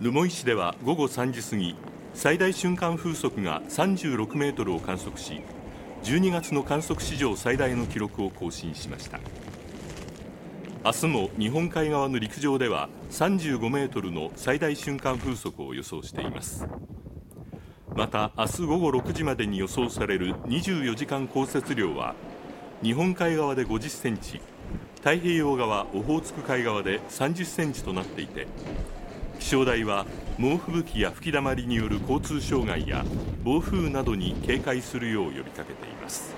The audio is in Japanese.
留萌市では午後3時過ぎ最大瞬間風速が36メートルを観測し12月の観測史上最大の記録を更新しました。明日も日本海側の陸上では35メートルの最大瞬間風速を予想しています。また明日午後6時までに予想される24時間降雪量は日本海側で50センチ太平洋側オホーツク海側で30センチとなっていて気象台は猛吹雪や吹きだまりによる交通障害や暴風などに警戒するよう呼びかけています。